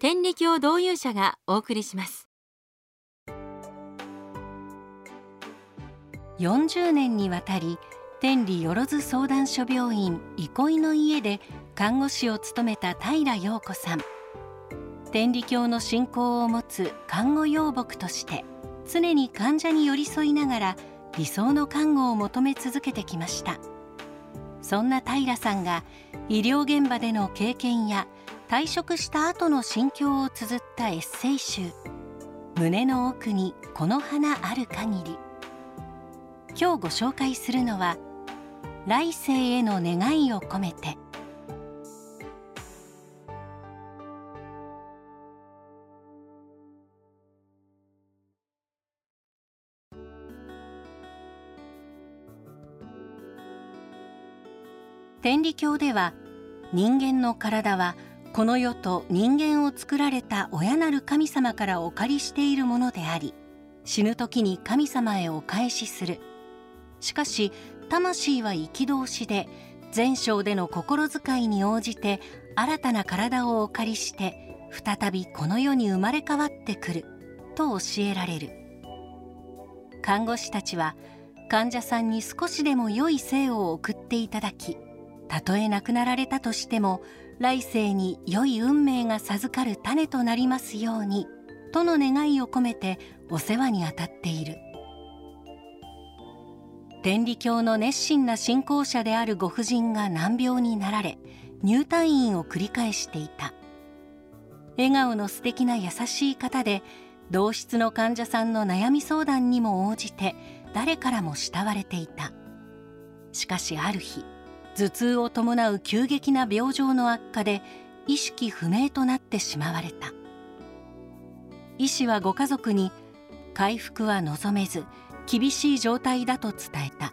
天理教導遊者がお送りします。40年にわたり天理よろず相談所病院憩いの家で看護師を務めた平陽子さん。天理教の信仰を持つ看護養牧として常に患者に寄り添いながら理想の看護を求め続けてきました。そんな平さんが医療現場での経験や退職した後の心境を綴ったエッセイ集「胸の奥にこの花ある限り」今日ご紹介するのは「来世への願いを込めて」天理教では人間の体はこの世と人間を作られた親なる神様からお借りしているものであり死ぬ時に神様へお返しする。しかし魂は憤しで前生での心遣いに応じて新たな体をお借りして再びこの世に生まれ変わってくると教えられる。看護師たちは患者さんに少しでも良い生を送っていただきたとえ亡くなられたとしても来世に良い運命が授かる種となりますようにとの願いを込めてお世話にあたっている。天理教の熱心な信仰者であるご婦人が難病になられ入退院を繰り返していた。笑顔の素敵な優しい方で同室の患者さんの悩み相談にも応じて誰からも慕われていた。しかしある日頭痛を伴う急激な病状の悪化で意識不明となってしまわれた。医師はご家族に回復は望めず厳しい状態だと伝えた。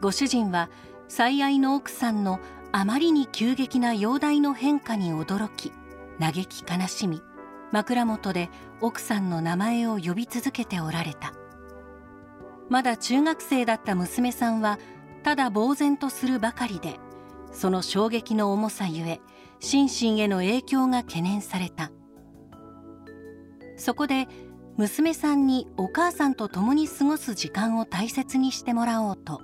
ご主人は最愛の奥さんのあまりに急激な容体の変化に驚き嘆き悲しみ枕元で奥さんの名前を呼び続けておられた。まだ中学生だった娘さんはただ呆然とするばかりでその衝撃の重さゆえ心身への影響が懸念された。そこで娘さんにお母さんと共に過ごす時間を大切にしてもらおうと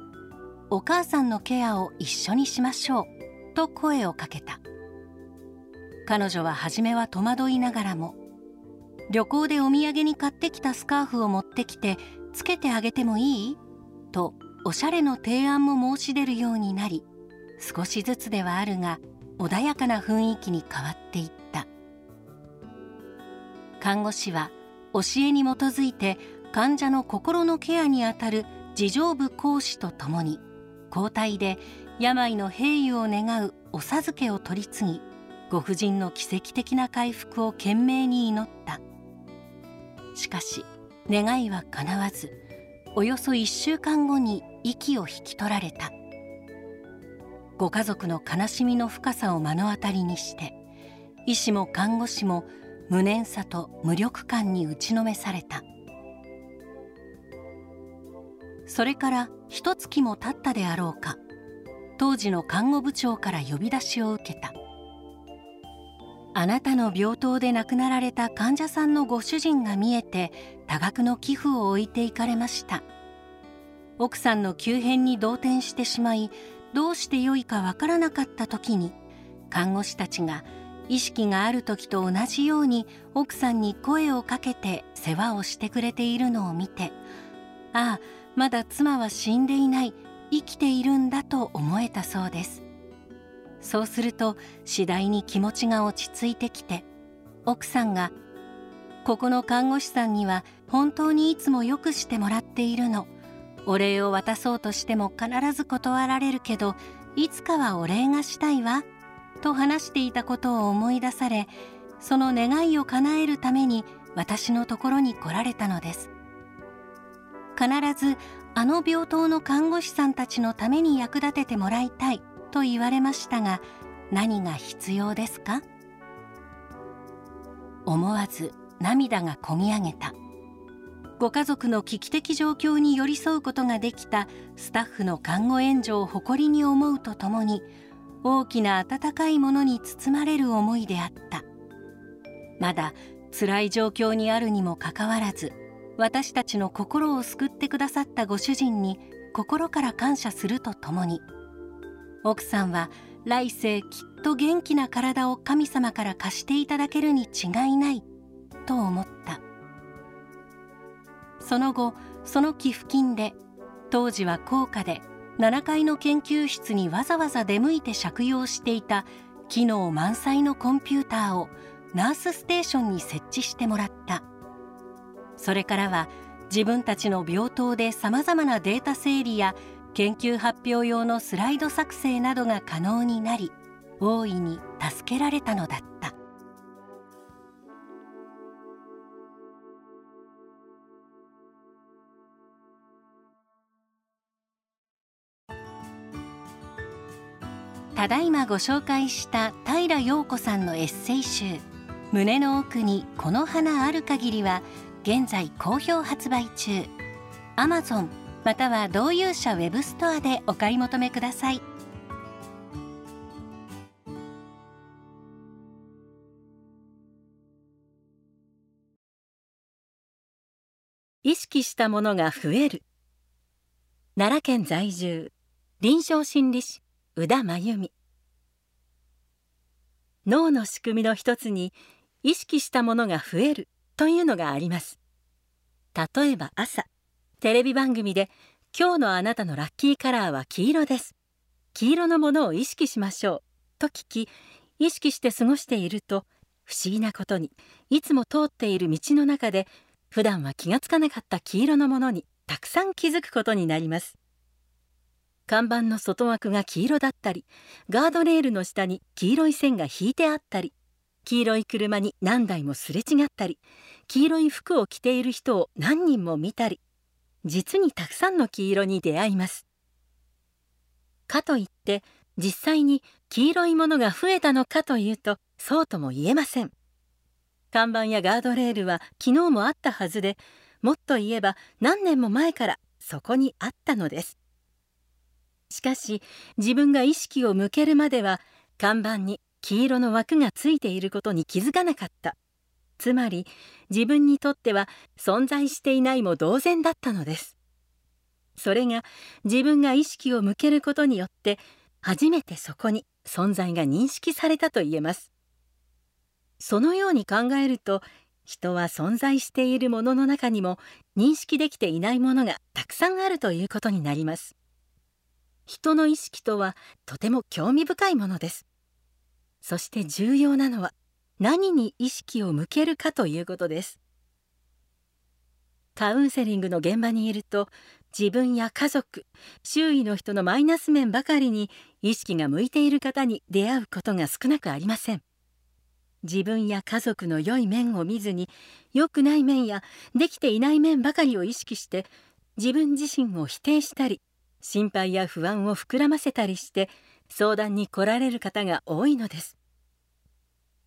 お母さんのケアを一緒にしましょうと声をかけた。彼女は初めは戸惑いながらも旅行でお土産に買ってきたスカーフを持ってきてつけてあげてもいい？とおしゃれの提案も申し出るようになり少しずつではあるが穏やかな雰囲気に変わっていった。看護師は教えに基づいて患者の心のケアにあたる自助部講師とともに交代で病の平癒を願うお授けを取り次ぎご婦人の奇跡的な回復を懸命に祈った。しかし願いは叶わずおよそ1週間後に息を引き取られた。ご家族の悲しみの深さを目の当たりにして医師も看護師も無念さと無力感に打ちのめされた。それから一月も経ったであろうか当時の看護部長から呼び出しを受けた。あなたの病棟で亡くなられた患者さんのご主人が見えて多額の寄付を置いていかれました。奥さんの急変に動転してしまいどうしてよいかわからなかった時に看護師たちが意識がある時と同じように奥さんに声をかけて世話をしてくれているのを見てああまだ妻は死んでいない生きているんだと思えたそうです。そうすると次第に気持ちが落ち着いてきて奥さんが「ここの看護師さんには本当にいつもよくしてもらっているの。お礼を渡そうとしても必ず断られるけどいつかはお礼がしたいわ。と話していたことを思い出されその願いを叶えるために私のところに来られたのです。必ずあの病棟の看護師さんたちのために役立ててもらいたい。と言われましたが何が必要ですか？思わず涙がこみ上げた。ご家族の危機的状況に寄り添うことができた。スタッフの看護援助を誇りに思うとともに大きな温かいものに包まれる思いであった。まだ辛い状況にあるにもかかわらず私たちの心を救ってくださったご主人に心から感謝するとともに奥さんは来世きっと元気な体を神様から貸していただけるに違いないと思った。その後その寄付金で当時は高価で7階の研究室にわざわざ出向いて借用していた機能満載のコンピューターをナースステーションに設置してもらった。それからは自分たちの病棟でさまざまなデータ整理や研究発表用のスライド作成などが可能になり大いに助けられたのだった。ただいまご紹介した平陽子さんのエッセイ集「胸の奥にこの花ある限り」は現在好評発売中。Amazon または同友者ウェブストアでお買い求めください。意識したものが増える。奈良県在住臨床心理士宇田真由美。脳の仕組みの一つに意識したものが増えるというのがあります。例えば朝。テレビ番組で今日のあなたのラッキーカラーは黄色です。黄色のものを意識しましょうと聞き意識して過ごしていると不思議なことにいつも通っている道の中で普段は気がつかなかった黄色のものにたくさん気づくことになります。看板の外枠が黄色だったりガードレールの下に黄色い線が引いてあったり黄色い車に何台もすれ違ったり黄色い服を着ている人を何人も見たり実にたくさんの黄色に出会います。かといって実際に黄色いものが増えたのかというとそうとも言えません。看板やガードレールは昨日もあったはずでもっと言えば何年も前からそこにあったのです。しかし自分が意識を向けるまでは看板に黄色の枠がついていることに気づかなかった。つまり自分にとっては存在していないも同然だったのです。それが自分が意識を向けることによって初めてそこに存在が認識されたと言えます。そのように考えると人は存在しているものの中にも認識できていないものがたくさんあるということになります。人の意識とはとても興味深いものです。そして重要なのは何に意識を向けるかということです。カウンセリングの現場にいると自分や家族周囲の人のマイナス面ばかりに意識が向いている方に出会うことが少なくありません。自分や家族の良い面を見ずに良くない面やできていない面ばかりを意識して自分自身を否定したり心配や不安を膨らませたりして相談に来られる方が多いのです。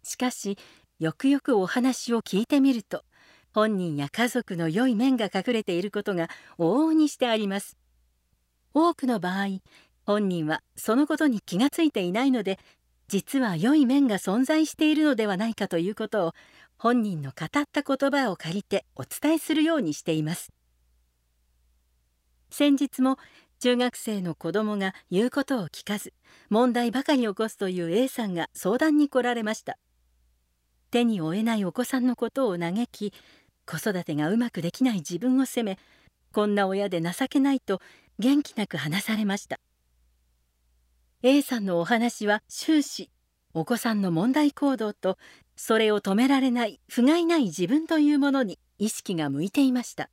しかしよくよくお話を聞いてみると本人や家族の良い面が隠れていることが往々にしてあります。多くの場合本人はそのことに気がついていないので実は良い面が存在しているのではないかということを本人の語った言葉を借りてお伝えするようにしています。先日も中学生の子供が言うことを聞かず問題ばかり起こすという A さんが相談に来られました。手に負えないお子さんのことを嘆き子育てがうまくできない自分を責めこんな親で情けないと元気なく話されました。A さんのお話は終始お子さんの問題行動とそれを止められない不甲斐ない自分というものに意識が向いていました。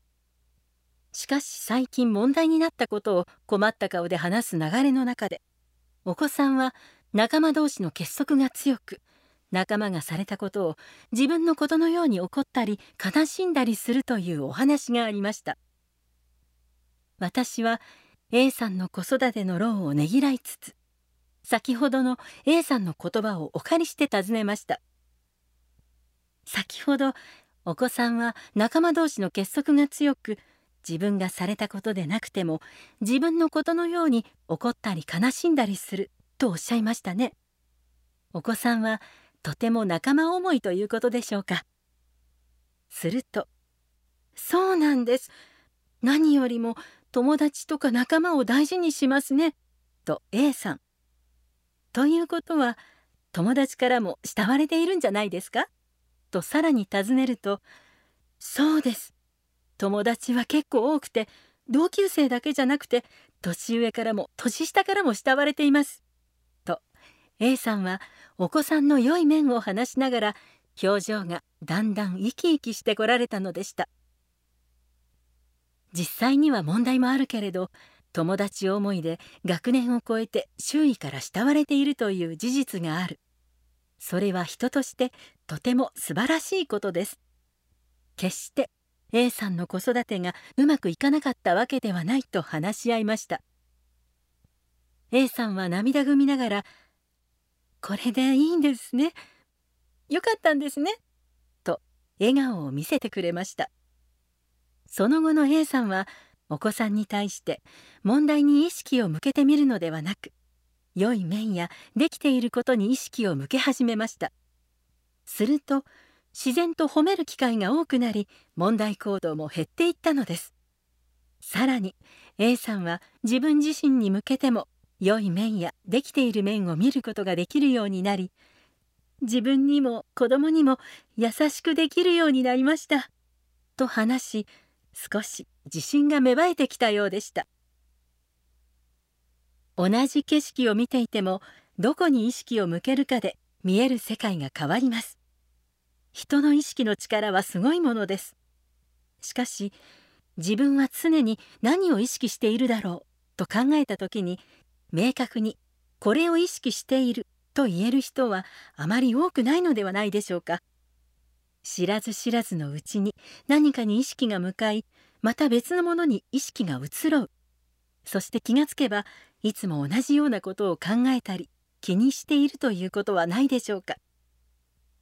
しかし最近問題になったことを困った顔で話す流れの中でお子さんは仲間同士の結束が強く仲間がされたことを自分のことのように怒ったり悲しんだりするというお話がありました。私は A さんの子育ての労をねぎらいつつ先ほどの A さんの言葉をお借りして尋ねました。先ほどお子さんは仲間同士の結束が強く自分がされたことでなくても自分のことのように怒ったり悲しんだりするとおっしゃいましたね。お子さんはとても仲間思いということでしょうか。するとそうなんです。何よりも友達とか仲間を大事にしますね。と A さん。ということは友達からも慕われているんじゃないですか。とさらに尋ねると「そうです。友達は結構多くて同級生だけじゃなくて年上からも年下からも慕われています」A さんはお子さんの良い面を話しながら表情がだんだん生き生きしてこられたのでした。実際には問題もあるけれど友達思いで学年を超えて周囲から慕われているという事実がある。それは人としてとても素晴らしいことです。決して A さんの子育てがうまくいかなかったわけではないと話し合いました。A さんは涙ぐみながら「これでいいんですね。よかったんですね」と笑顔を見せてくれました。その後の A さんはお子さんに対して問題に意識を向けてみるのではなく良い面やできていることに意識を向け始めました。すると自然と褒める機会が多くなり問題行動も減っていったのです。さらに A さんは自分自身に向けても良い面やできている面を見ることができるようになり自分にも子供にも優しくできるようになりました。と話し少し自信が芽生えてきたようでした。同じ景色を見ていてもどこに意識を向けるかで見える世界が変わります。人の意識の力はすごいものです。しかし自分は常に何を意識しているだろうと考えた時に明確にこれを意識していると言える人はあまり多くないのではないでしょうか。知らず知らずのうちに何かに意識が向かいまた別のものに意識が移ろう。そして気がつけばいつも同じようなことを考えたり気にしているということはないでしょうか。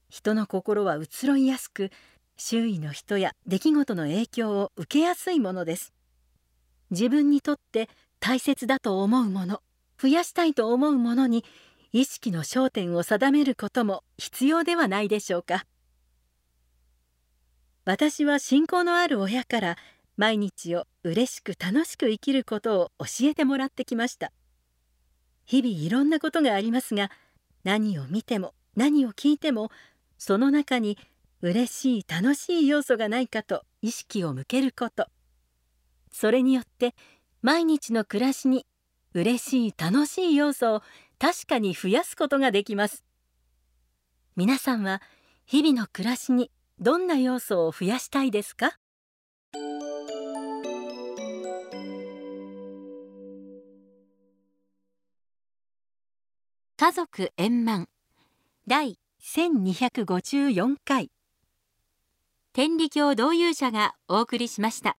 人の心は移ろいやすく周囲の人や出来事の影響を受けやすいものです。自分にとって大切だと思うもの。増やしたいと思うものに意識の焦点を定めることも必要ではないでしょうか。私は信仰のある親から毎日を嬉しく楽しく生きることを教えてもらってきました。日々いろんなことがありますが何を見ても何を聞いてもその中に嬉しい楽しい要素がないかと意識を向けること。それによって毎日の暮らしに嬉しい楽しい要素を確かに増やすことができます。皆さんは日々の暮らしにどんな要素を増やしたいですか？家族円満。第1254回。天理教導遊者がお送りしました。